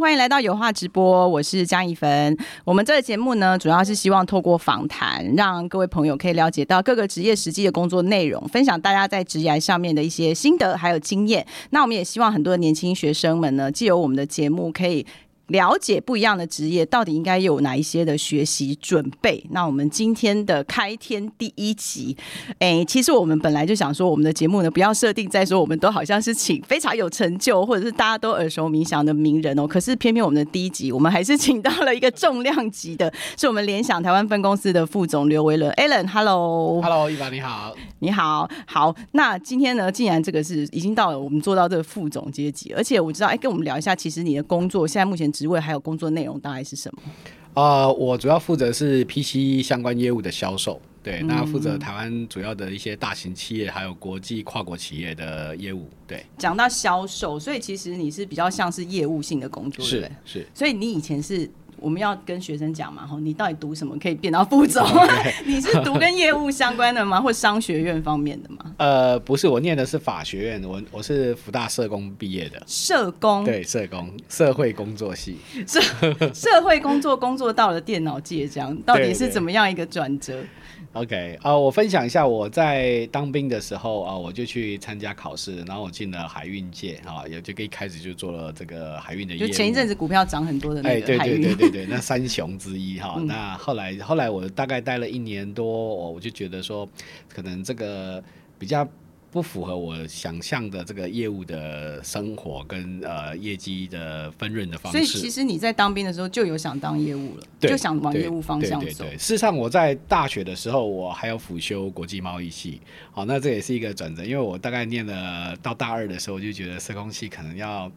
欢迎来到有话直播，我是江一芬。我们这个节目呢，主要是希望透过访谈，让各位朋友可以了解到各个职业实际的工作内容，分享大家在职业上面的一些心得还有经验。那我们也希望很多年轻学生们呢，既有我们的节目可以。了解不一样的职业到底应该有哪一些的学习准备？那我们今天的开天第一集，哎，其实我们本来就想说，我们的节目呢，不要设定在说我们都好像是请非常有成就或者是大家都耳熟能详的名人哦。可是偏偏我们的第一集，我们还是请到了一个重量级的，是我们联想台湾分公司的副总刘维伦 Alan，Hello，Hello，一凡你好，你好，好。那今天呢，既然这个是已经到了我们做到这个副总阶级，而且我知道，哎，跟我们聊一下，其实你的工作现在目前。职位还有工作内容大概是什么？呃，我主要负责是 PC 相关业务的销售，对，那负责台湾主要的一些大型企业还有国际跨国企业的业务，对。讲到销售，所以其实你是比较像是业务性的工作，是是。所以你以前是。我们要跟学生讲嘛，吼，你到底读什么可以变到副总？你是读跟业务相关的吗，或商学院方面的吗？呃，不是，我念的是法学院，我我是福大社工毕业的。社工？对，社工，社会工作系。社社会工作工作到了电脑界，这样到底是怎么样一个转折？OK，啊，我分享一下我在当兵的时候啊，我就去参加考试，然后我进了海运界啊，也就一开始就做了这个海运的业务。就前一阵子股票涨很多的那个海运。对对对对对，那三雄之一哈。那后来后来我大概待了一年多，我我就觉得说，可能这个比较。不符合我想象的这个业务的生活跟呃业绩的分润的方式。所以其实你在当兵的时候就有想当业务了，就想往业务方向走。事实上，我在大学的时候我还有辅修国际贸易系，好，那这也是一个转折，因为我大概念了到大二的时候就觉得社工系可能要。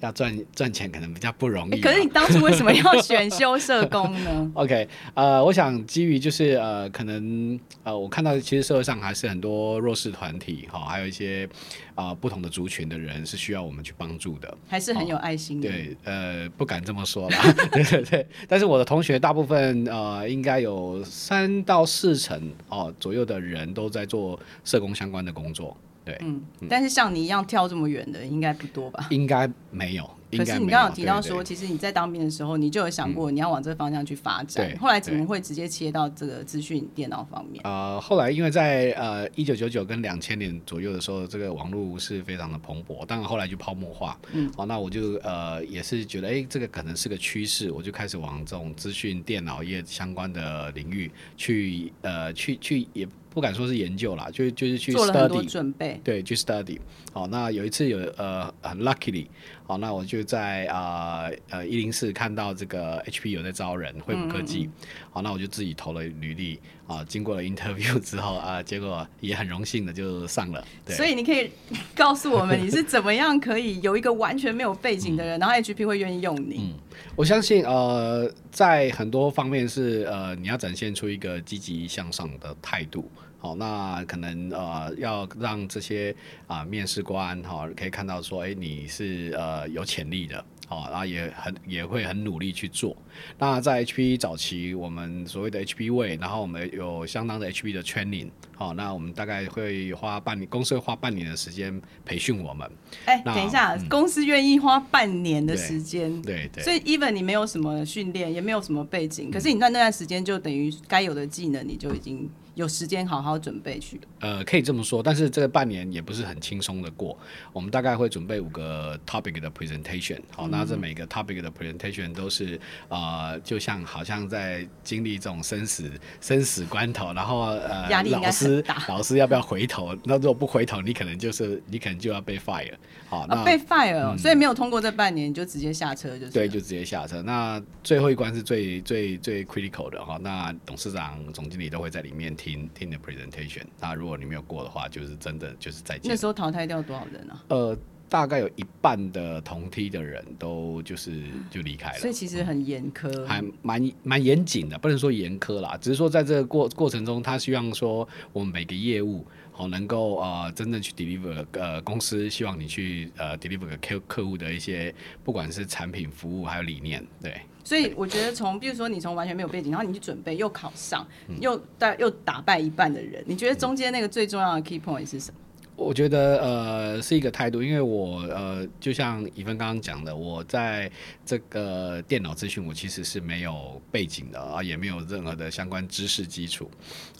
要赚赚钱可能比较不容易。可是你当初为什么要选修社工呢？OK，呃，我想基于就是呃，可能呃，我看到其实社会上还是很多弱势团体哈，还有一些啊不同的族群的人是需要我们去帮助的，还是很有爱心的。对，呃，不敢这么说吧，对对对。但是我的同学大部分呃，应该有三到四成哦左右的人都在做社工相关的工作。对，嗯，但是像你一样跳这么远的，应该不多吧？应该没有。可是你刚刚有提到说，其实你在当兵的时候，你就有想过你要往这个方向去发展。后来怎么会直接切到这个资讯电脑方面？呃，后来因为在呃一九九九跟两千年左右的时候，这个网络是非常的蓬勃，当然后来就泡沫化。嗯，好，那我就呃也是觉得，哎，这个可能是个趋势，我就开始往这种资讯电脑业相关的领域去呃去去也。不敢说是研究啦，就就是去 study 准备，对，去 study。好，那有一次有呃很 luckily，好，那我就在啊呃一零四看到这个 HP 有在招人，惠普科技，好，那我就自己投了履历啊，经过了 interview 之后啊，结果也很荣幸的就上了。所以你可以告诉我们，你是怎么样可以有一个完全没有背景的人，然后 HP 会愿意用你？嗯，我相信呃在很多方面是呃你要展现出一个积极向上的态度。好，那可能呃要让这些啊面试官哈可以看到说，哎，你是呃有潜力的，哦，然后也很也会很努力去做。那在 HP 早期，我们所谓的 HP 位，然后我们有相当的 HP 的 training，好，那我们大概会花半年，公司会花半年的时间培训我们。哎，等一下，公司愿意花半年的时间，对对。所以 even 你没有什么训练，也没有什么背景，可是你在那段时间就等于该有的技能，你就已经。有时间好好准备去。呃，可以这么说，但是这个半年也不是很轻松的过。我们大概会准备五个 topic 的 presentation，好，那这每个 topic 的 presentation 都是呃，就像好像在经历这种生死生死关头，然后呃，压力老师老师要不要回头？那如果不回头，你可能就是你可能就要被 fire。好，那被 fire，所以没有通过这半年就直接下车，就是对，就直接下车。那最后一关是最最最 critical 的哈，那董事长、总经理都会在里面。听听的 presentation，那如果你没有过的话，就是真的就是再见。那时候淘汰掉多少人啊？呃，大概有一半的同梯的人都就是就离开了，所以其实很严苛，还蛮蛮严谨的，不能说严苛啦，只是说在这个过过程中，他希望说我们每个业务好能够呃真正去 deliver 呃公司希望你去呃 deliver 给客客户的一些不管是产品服务还有理念，对。所以我觉得，从比如说你从完全没有背景，然后你去准备，又考上，又大又打败一半的人，你觉得中间那个最重要的 key point 是什么？我觉得呃是一个态度，因为我呃就像以芬刚刚讲的，我在这个电脑资讯我其实是没有背景的啊，也没有任何的相关知识基础。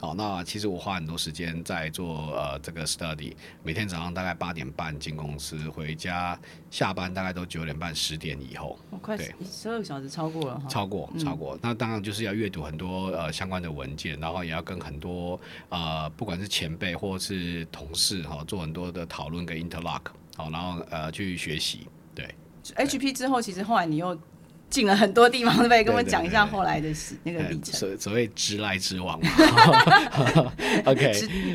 好，那其实我花很多时间在做呃这个 study，每天早上大概八点半进公司，回家下班大概都九点半十点以后，我快对十二个小时超过了哈。超过超过。那当然就是要阅读很多呃相关的文件，然后也要跟很多呃不管是前辈或是同事哈、做很多的讨论跟 interlock，好，然后呃去学习。对，HP 之后，其实后来你又进了很多地方，对不对？跟我讲一下后来的事那个呃历程。所所谓直来直往嘛。OK，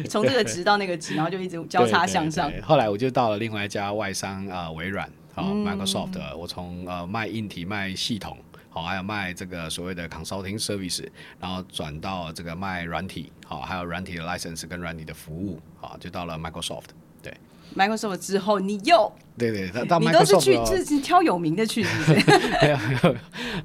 从这个直到那个直，然后就一直交叉向上后来我就到了另外一家外商啊、呃微软，好、嗯 Microsoft，我从呃卖硬体卖系统。好，还有卖这个所谓的 consulting service，然后转到这个卖软体，好，还有软体的 license 跟软体的服务，好，就到了 Microsoft。对，Microsoft 之后，你又对对，到到你都是去，哦这是挑有名的去，是不是？没有没有，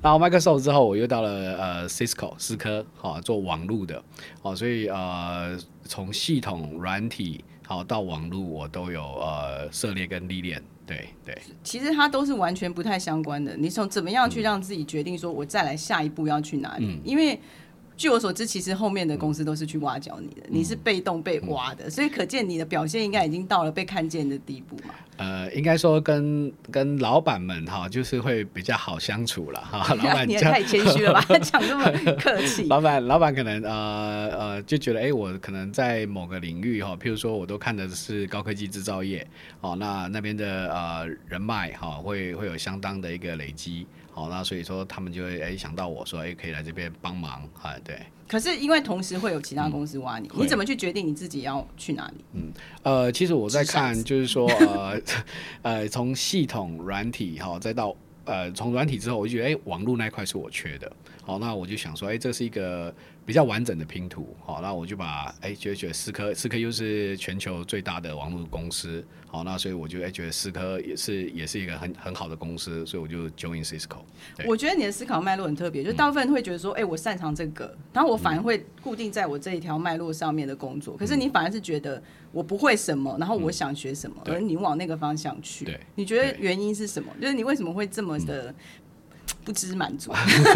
然后 Microsoft 之后，我又到了呃 Cisco 思科，好、做网路的，好、所以呃从系统软体好、到网路，我都有呃涉猎跟历练，对对。其实它都是完全不太相关的。你从怎么样去嗯让自己决定说，我再来下一步要去哪里？因为据我所知，其实后面的公司都是去挖角你的，你是被动被挖的，所以可见你的表现应该已经到了被看见的地步嘛。呃，应该说跟跟老板们哈，就是会比较好相处了哈。老板你也太谦虚了吧，讲这么客气。老板老板可能呃呃就觉得，哎、我可能在某个领域哈，譬如说我都看的是高科技制造业，哦，那那边的呃人脉哈、会会有相当的一个累积，好、那所以说他们就会哎、想到我说，哎、可以来这边帮忙啊，对。可是因为同时会有其他公司挖你，会你怎么去决定你自己要去哪里？嗯呃，其实我在看，就是说，呃，呃，从系统软体哈，再到呃，从软体之后，我就觉得，哎、网络那一块是我缺的，好，那我就想说，哎、这是一个比较完整的拼图，好，那我就把，哎、觉得觉得思科，思科又是全球最大的网络公司，好，那所以我就哎、觉得思科也是也是一个很很好的公司，所以我就 join Cisco。我觉得你的思考脉络很特别，就大部分人会觉得说，哎、我擅长这个，然后我反而会固定在我这一条脉络上面的工作。可是你反而是觉得我不会什么，然后我想学什么，对而你往那个方向去。对，你觉得原因是什么？就是你为什么会这么的不知满足？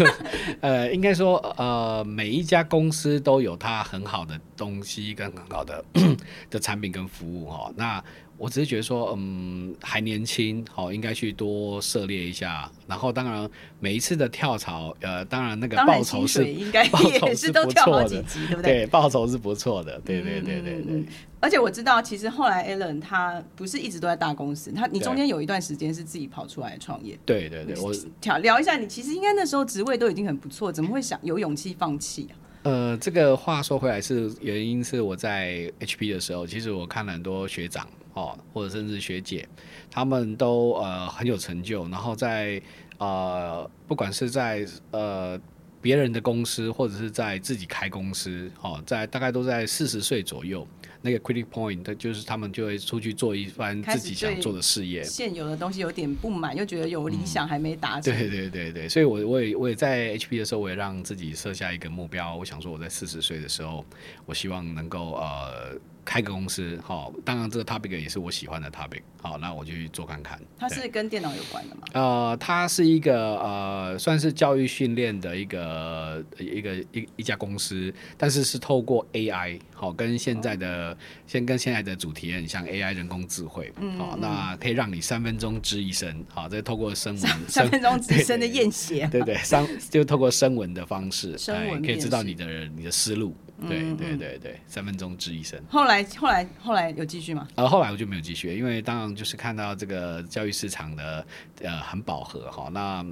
呃，应该说，呃，每一家公司都有它很好的东西跟很好的 的产品跟服务哦。那我只是觉得说，嗯，还年轻，好，应该去多涉猎一下。然后，当然每一次的跳槽，呃，当然那个报酬是水应该也是不都跳好几级，对不对？对，报酬是不错的，对对对对对。而且我知道，其实后来 Alan 他不是一直都在大公司，他你中间有一段时间是自己跑出来创业。对对对，我聊聊一下，你其实应该那时候职位都已经很不错，怎么会想有勇气放弃啊？呃，这个话说回来是原因是我在 HP 的时候，其实我看了很多学长哦，或者甚至学姐，他们都呃很有成就，然后在呃不管是在呃别人的公司，或者是在自己开公司，哦，在大概都在四十岁左右，那个 critic point 就是他们就会出去做一番自己想做的事业，现有的东西有点不满，又觉得有理想还没达成。对对对对，所以我我也我也在 HP 的时候，我也让自己设下一个目标，我想说我在四十岁的时候，我希望能够呃开个公司，好、当然这个 topic 也是我喜欢的 topic，好、那我就去做看看。它是跟电脑有关的吗？呃，它是一个呃，算是教育训练的一个一个一一家公司，但是是透过 AI，好、跟现在的先跟现在的主题很像 AI 人工智慧，好、那可以让你三分钟知一声，好、这透过声纹三分钟直升的 对对验血，对对，三就透过声纹的方式，声可以知道你的你的思路。对嗯对对对，三分钟治一声。后来后来后来有继续吗？呃，后来我就没有继续，因为当然就是看到这个教育市场的呃很饱和哈，那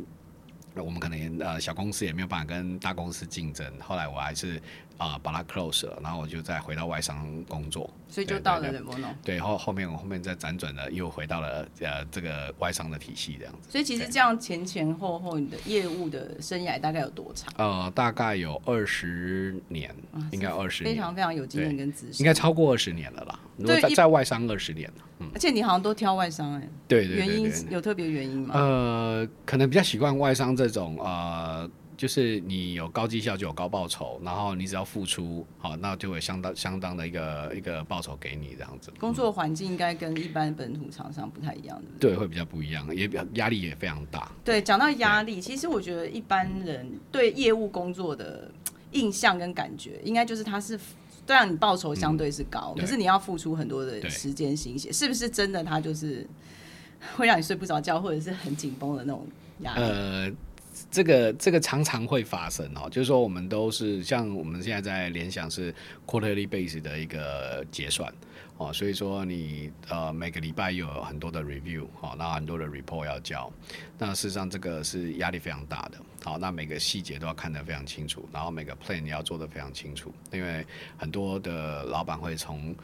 我们可能呃小公司也没有办法跟大公司竞争，后来我还是啊、把它 close 了，然后我就再回到外商工作。所以就到了对 e 后后面我后面再辗转的，又回到了呃这个外商的体系这样子。所以其实这样前前后后，你的业务的生涯大概有多长？呃，大概有二十年，应该二十年，非常非常有经验跟资深，应该超过二十年了啦。如果对在在外商二十年了，嗯，而且你好像都挑外商哎、对对对原因。有特别原因吗？呃，可能比较习惯外商这种呃就是你有高绩效就有高报酬，然后你只要付出，好，那就会相当相当的一个一个报酬给你这样子。工作环境应该跟一般本土厂商不太一样，对不对？对，会比较不一样，也比较压力也非常大。对，讲到压力，其实我觉得一般人对业务工作的印象跟感觉，应该就是它是。虽然你报酬相对是高，可是你要付出很多的时间心血，是不是真的？它就是会让你睡不着觉，或者是很紧绷的那种压力。呃，这个这个常常会发生哦，就是说我们都是像我们现在在联想是 quarterly base 的一个结算哦，所以说你呃每个礼拜又有很多的 review 哦，那很多的 report 要交，那事实上这个是压力非常大的。好，那每个细节都要看得非常清楚，然后每个 plan 你要做得非常清楚，因为很多的老板会从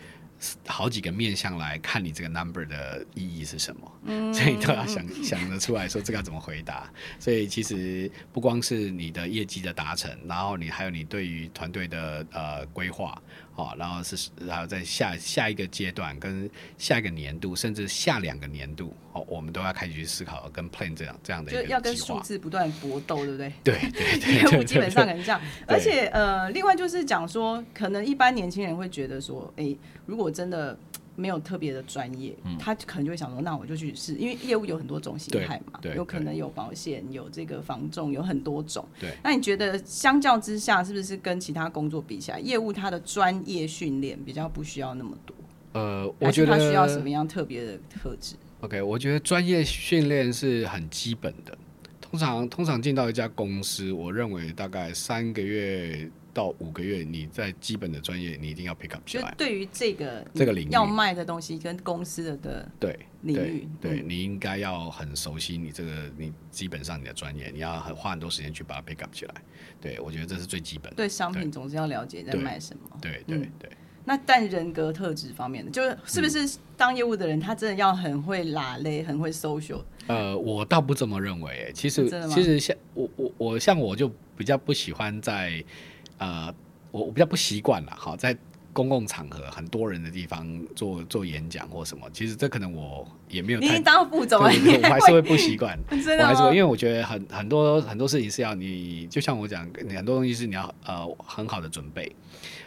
好几个面向来看你这个 number 的意义是什么，所以都要想想得出来说这个要怎么回答。所以其实不光是你的业绩的达成，然后你还有你对于团队的呃规划。好，然后是，然后在下下一个阶段，跟下一个年度，甚至下两个年度，哦，我们都要开始去思考跟 plan 这样这样的一个就要跟数字不断搏斗，对不对？对对对，业务 基本上可能这样。而且呃，另外就是讲说，可能一般年轻人会觉得说，哎，如果真的。没有特别的专业，他可能就会想说，那我就去试，因为业务有很多种形态嘛，有可能有保险，有这个防重，有很多种。对，那你觉得相较之下，是不是跟其他工作比起来，业务它的专业训练比较不需要那么多？呃，我觉得它需要什么样特别的特质？OK，我觉得专业训练是很基本的。通常，通常进到一家公司，我认为大概三个月。到五个月，你在基本的专业，你一定要 pick up 起来。对于这个这个领域要卖的东西跟公司的的对领域，对你应该要很熟悉你这个你基本上你的专业，你要很花很多时间去把它 pick up 起来。对我觉得这是最基本的。对商品总是要了解在卖什么。对对对。那但人格特质方面的，就是是不是当业务的人，他真的要很会拉嘞，很会 social？呃，我倒不这么认为。其实其实像我我我像我就比较不喜欢在。呃，我我比较不习惯了，好，在公共场合很多人的地方做做演讲或什么，其实这可能我也没有。你当副总，我还是会不习惯。我还是会，因为我觉得很很多很多事情是要你，就像我讲，你很多东西是你要呃很好的准备。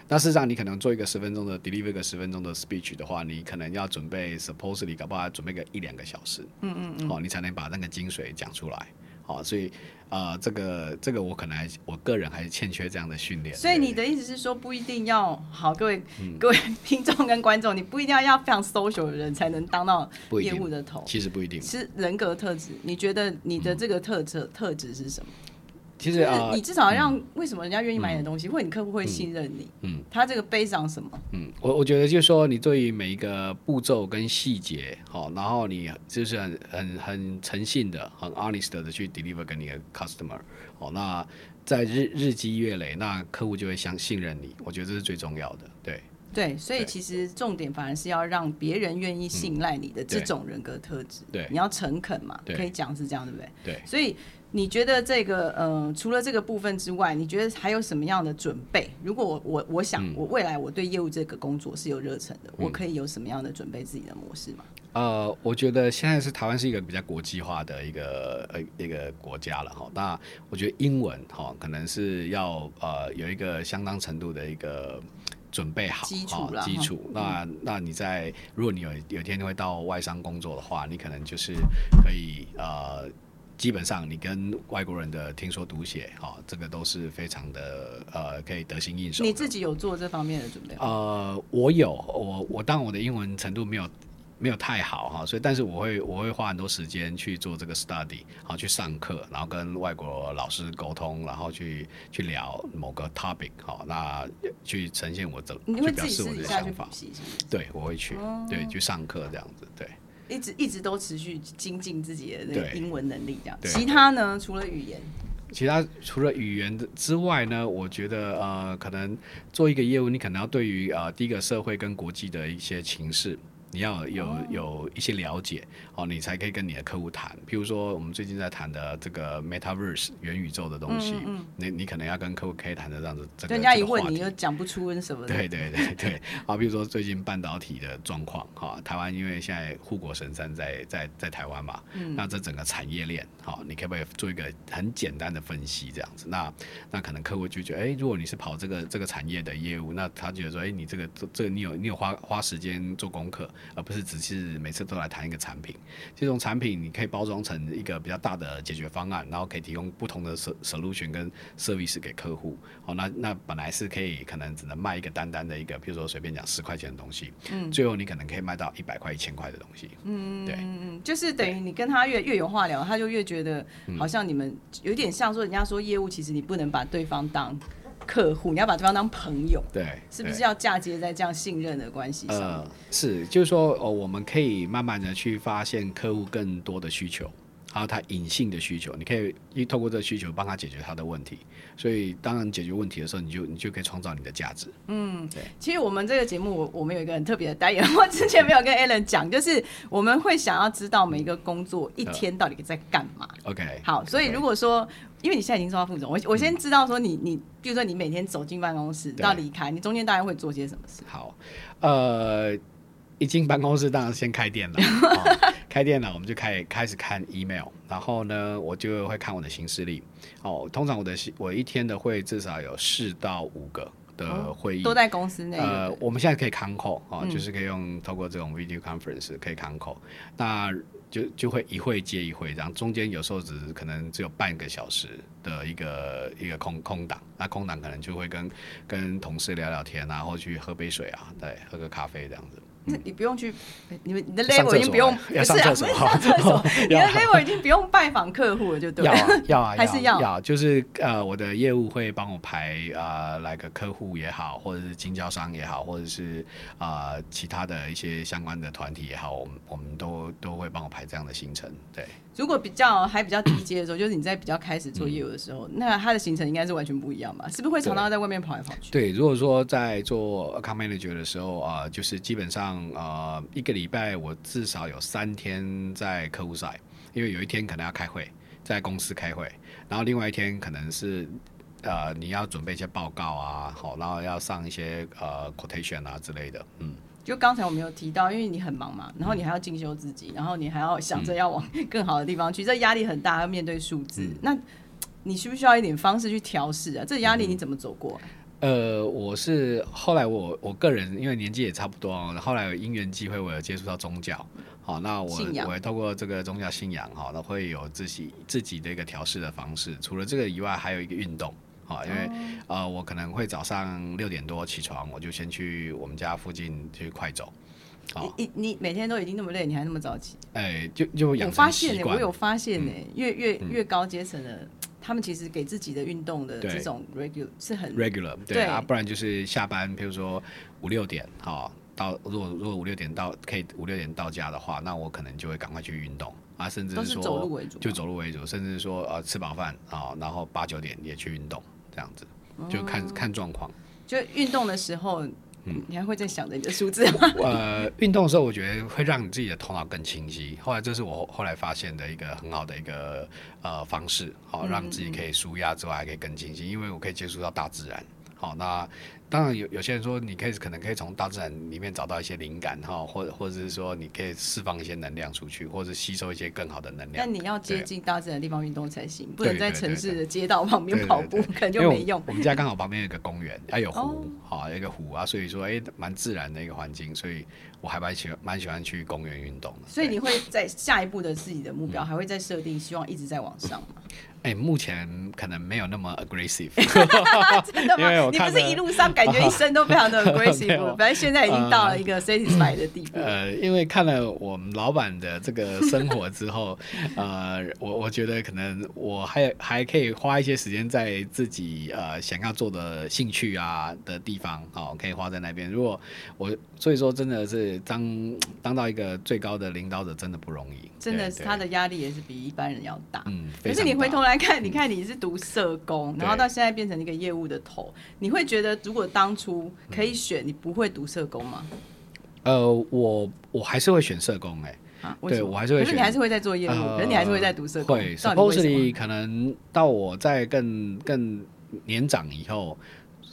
那事实上，你可能做一个十分钟的 deliver 一个十分钟的 speech 的话，你可能要准备 supposedly 搞不好准备个一两个小时，嗯嗯嗯，哦，你才能把那个精髓讲出来。好，所以呃，这个这个我可能还我个人还是欠缺这样的训练。所以你的意思是说，不一定要好，各位 各位听众跟观众，你不一定要要非常 social 的人才能当到业务的头。其实不一定，是人格特质。你觉得你的这个特质特质是什么？其实啊，你至少让为什么人家愿意买你的东西，或者你客户会信任你？嗯，他这个背上什么？嗯，我我觉得就是说，你对于每一个步骤跟细节，好，然后你就是很很很诚信的、很 honest 的去 deliver 给你的 customer，好，那在日日积月累，那客户就会相信任你。我觉得这是最重要的，对。对，所以其实重点反而是要让别人愿意信赖你的这种人格特质。对，你要诚恳嘛，可以讲是这样，对不对？对，所以。你觉得这个呃，除了这个部分之外，你觉得还有什么样的准备？如果我我我想我未来我对业务这个工作是有热忱的，我可以有什么样的准备自己的模式吗？呃，我觉得现在是台湾是一个比较国际化的一个呃一个国家了哈。那我觉得英文哈可能是要呃有一个相当程度的一个准备好基础基础。那那你在如果你有有一天会到外商工作的话，你可能就是可以呃。基本上，你跟外国人的听说读写，哈，这个都是非常的呃，可以得心应手。你自己有做这方面的准备吗？呃，我有，我我当然我的英文程度没有没有太好哈，所以但是我会我会花很多时间去做这个 study，好去上课，然后跟外国老师沟通，然后去去聊某个 topic，好，那去呈现我的，去表示我的想法。对，我会去，对，去上课这样子，对。一直一直都持续精进自己的那个英文能力，这样。其他呢？除了语言，其他除了语言的之外呢？我觉得呃，可能做一个业务，你可能要对于呃第一个社会跟国际的一些情势，你要有有一些了解哦，你才可以跟你的客户谈。譬如说，我们最近在谈的这个 Metaverse 元宇宙的东西，你你可能要跟客户可以谈的这样子。人家一问你又讲不出什么。对对对 对，啊，比如说最近半导体的状况，哈，台湾因为现在护国神山在在在台湾嘛，那这整个产业链，好，你可不可以做一个很简单的分析这样子？那那可能客户就觉得，哎，如果你是跑这个这个产业的业务，那他觉得说，哎，你这个这个你有你有花花时间做功课，而不是只是每次都来谈一个产品。这种产品你可以包装成一个比较大的解决方案，然后可以提供不同的 solution 跟 service 给客户。好，那那本来是可以可能只能卖一个单单的一个，比如说随便讲十块钱的东西，嗯，最后你可能可以卖到一百块、一千块的东西。嗯，对，嗯，就是等于你跟他越越有话聊，他就越觉得好像你们有点像说，人家说业务其实你不能把对方当。客户，你要把对方当朋友，对，是不是要嫁接在这样信任的关系上？呃，是，就是说，哦，我们可以慢慢的去发现客户更多的需求，还有他隐性的需求，你可以一透过这个需求帮他解决他的问题。所以，当然解决问题的时候，你就你就可以创造你的价值。嗯，对。其实我们这个节目，我我们有一个很特别的单元，我之前没有跟 Alan 讲，就是我们会想要知道每一个工作一天到底在干嘛。OK。好，所以如果说，因为你现在已经做到副总，我我先知道说你你，比如说你每天走进办公室到离开，你中间大概会做些什么事？好，呃。一进办公室，当然先开电脑。开电脑，我们就开开始看 email，然后呢，我就会看我的行事历。哦，通常我的我一天的会至少有四到五个的会议，都在公司内。呃，我们现在可以 c o n call 哦，就是可以用透过这种 video conference 可以 c o n call，那就就会一会接一会，这样中间有时候只是可能只有半个小时的一个一个空空档，那空档可能就会跟跟同事聊聊天啊，或去喝杯水啊，对，喝个咖啡这样子。你不用去，你们你的 level 已经不用，不是啊，不是上厕所，你的 level 已经不用拜访客户了，就对。要啊，要啊，还是要要，就是呃，我的业务会帮我排呃，来个客户也好，或者是经销商也好，或者是啊其他的一些相关的团体也好，我们我们都都会帮我排这样的行程，对。如果比较还比较低阶的时候，就是你在比较开始做业务的时候，那他的行程应该是完全不一样吧？是不是会常常在外面跑来跑去？对，如果说在做 account manager 的时候啊，就是基本上呃一个礼拜我至少有三天在客户赛，因为有一天可能要开会，在公司开会，然后另外一天可能是呃你要准备一些报告啊，好，然后要上一些呃 quotation 啊之类的，嗯。就刚才我们有提到，因为你很忙嘛，然后你还要进修自己，然后你还要想着要往 更好的地方去，这压力很大，要面对数字。那你需不需要一点方式去调试啊？这压力你怎么走过？呃，我是后来我我个人因为年纪也差不多，后来有因缘机会，我有接触到宗教，好，那我我会透过这个宗教信仰，哈，那会有自己自己的一个调试的方式。除了这个以外，还有一个运动。好，因为呃，我可能会早上六点多起床，我就先去我们家附近去快走。好，你你每天都已经那么累，你还那么早起？哎，就就养成习惯。我有发现呢，越越越高阶层的，他们其实给自己的运动的这种 regular 是很 regular，对啊，不然就是下班，比如说五六点，哦到，如果如果五六点到可以五六点到家的话，那我可能就会赶快去运动。啊，甚至说走路为主，就走路为主，甚至说呃吃饱饭啊，然后八九点也去运动。这样子，就看看状况。就运动的时候，嗯，你还会在想着你的数字吗？呃，运动的时候，我觉得会让你自己的头脑更清晰。后来，这是我后来发现的一个很好的一个呃方式，好让自己可以舒压之外，还可以更清晰，因为我可以接触到大自然。好，那。当然有有些人说，你可以可能可以从大自然里面找到一些灵感哈，或者或者是说你可以释放一些能量出去，或者吸收一些更好的能量。但你要接近大自然的地方运动才行，不能在城市的街道旁边跑步，可能就没用。我们家刚好旁边有个公园，还有湖，好一个湖啊，所以说哎，蛮自然的一个环境，所以我还蛮喜欢蛮喜欢去公园运动的。所以你会在下一步的自己的目标，还会再设定，希望一直在往上吗？哎，目前可能没有那么 aggressive，真的吗？你不是一路上感觉一生都非常的 aggressive，反正现在已经到了一个 satisfied 的地步。呃，因为看了我们老板的这个生活之后，呃，我我觉得可能我还还可以花一些时间在自己呃想要做的兴趣啊的地方，好，可以花在那边。如果我所以说真的是当当到一个最高的领导者，真的不容易，真的是他的压力也是比一般人要大。嗯，可是你回头来。看，你看你是读社工，然后到现在变成一个业务的头，你会觉得如果当初可以选，你不会读社工吗？呃，我我还是会选社工哎、啊，对我还是会选。可是你还是会在做业务，呃可是你还是会在读社工，会。到底为什么，supposedly 可能到我在更更年长以后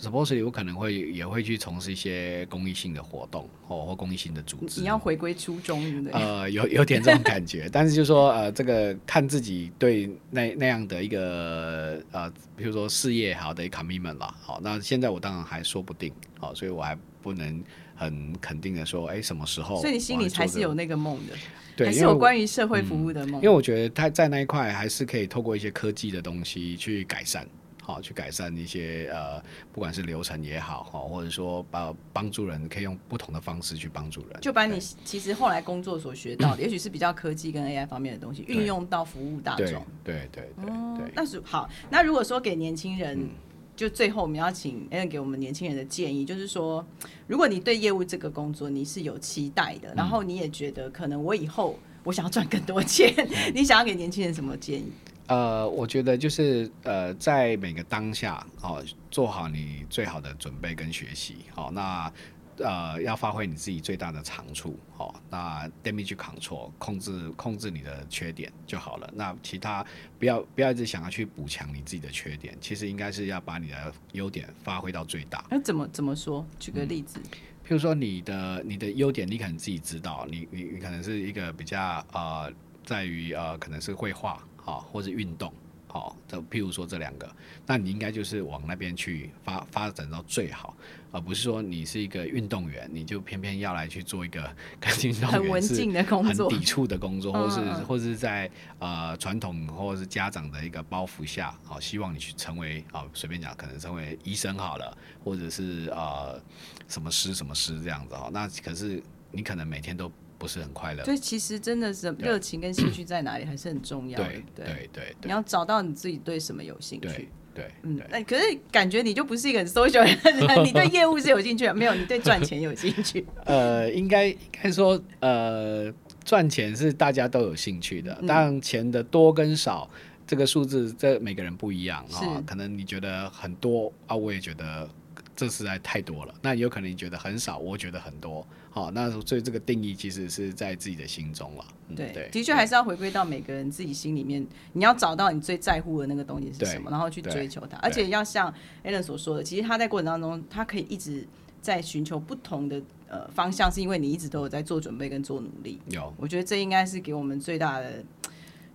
，supposedly 我可能会也会去从事一些公益性的活动哦，或公益性的组织。你要回归初衷，对不对？呃，有 有点这种感觉，但是就说呃，这个看自己对那那样的一个呃，比如说事业好的 commitment 啦，好，那现在我当然还说不定，好，所以我还不能很肯定的说，哎，什么时候？所以你心里还是有那个梦的，对，还是我有关于社会服务的梦因为。我觉得他在那一块还是可以透过一些科技的东西去改善，好、去改善一些呃，不管是流程也好，哈、或者说帮帮助人，可以用不同的方式去帮助人，就把你其实后来工作所学到的，也许是比较科技跟 AI 方面的东西，运用到服务大众。对对对哦对，那是好。那如果说给年轻人，嗯就最后我们要请 l n 给我们年轻人的建议，就是说，如果你对业务这个工作你是有期待嗯的，然后你也觉得可能我以后我想要赚更多钱，你想要给年轻人什么建议？呃，我觉得就是呃，在每个当下，哦，做好你最好的准备跟学习，好、那呃，要发挥你自己最大的长处，好、那 damage control 控制控制你的缺点就好了。那其他不要不要一直想要去补强你自己的缺点，其实应该是要把你的优点发挥到最大。那怎么怎么说？举个例子，譬如说你的你的优点，你可能自己知道，你你你可能是一个比较呃，在于呃，可能是绘画好、或者运动好、这譬如说这两个，那你应该就是往那边去发发展到最好，而不是说你是一个运动员，你就偏偏要来去做一个跟运动很员是文静的工作很抵触的工作，或是或是在呃传统或者是家长的一个包袱下，好、希望你去成为啊、随便讲，可能成为医生好了，或者是呃什么师什么师这样子哈、那可是你可能每天都不是很快乐。所以其实真的是热情跟兴趣在哪里还是很重要的。对对对你对要找到你自己对什么有兴趣对。嗯对，那可是感觉你就不是一个很 social 的人，你对业务是有兴趣的，没有？你对赚钱有兴趣。呃，应该应该说呃，赚钱是大家都有兴趣的，嗯当然钱的多跟少。这个数字，这每个人不一样啊、是可能你觉得很多啊，我也觉得这实在太多了。那有可能你觉得很少，我觉得很多。好、那所以这个定义其实是在自己的心中了。嗯、对，对，的确还是要回归到每个人自己心里面，你要找到你最在乎的那个东西是什么，然后去追求它。而且要像 Alan 所说的，其实他在过程当中，他可以一直在寻求不同的呃方向，是因为你一直都有在做准备跟做努力。有我觉得这应该是给我们最大的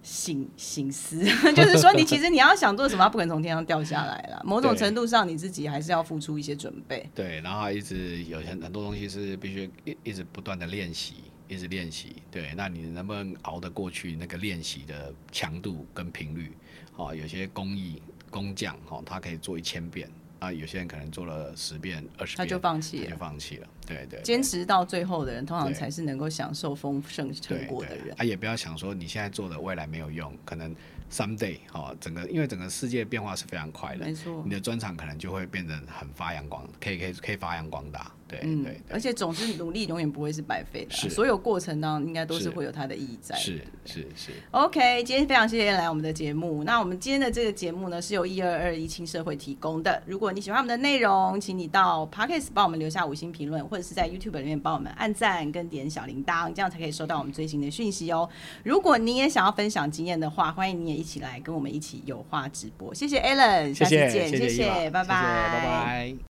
醒醒思，就是说你其实你要想做什么，它不可能从天上掉下来了。某种程度上，你自己还是要付出一些准备。对，然后一直有很很多东西是必须一一直不断的练习，一直练习。对，那你能不能熬得过去那个练习的强度跟频率？哦，有些工艺工匠哦，他可以做一千遍，啊，有些人可能做了十遍、二十遍，他就放弃了他就。放弃了。对对，坚持到最后的人，通常才是能够享受丰盛成果的人。啊，也不要想说你现在做的未来没有用，可能 someday 哦，整个因为整个世界变化是非常快的没，错你，的专长可能就会变得很发扬光，可以可以可以发扬光大。对嗯而且总之努力永远不会是白费的啊，所有过程当中应该都是是会有它的意义在的。是是是。OK，今天非常谢谢来我们的节目。那我们今天的这个节目呢，是由一二二一青社会提供的。如果你喜欢我们的内容，请你到 Podcast 帮我们留下五星评论，或者是在 YouTube 里面帮我们按赞跟点小铃铛，这样才可以收到我们最新的讯息哦。如果你也想要分享经验的话，欢迎你也一起来跟我们一起有话直播。谢谢 Alan，下次谢谢见，谢谢拜拜拜拜。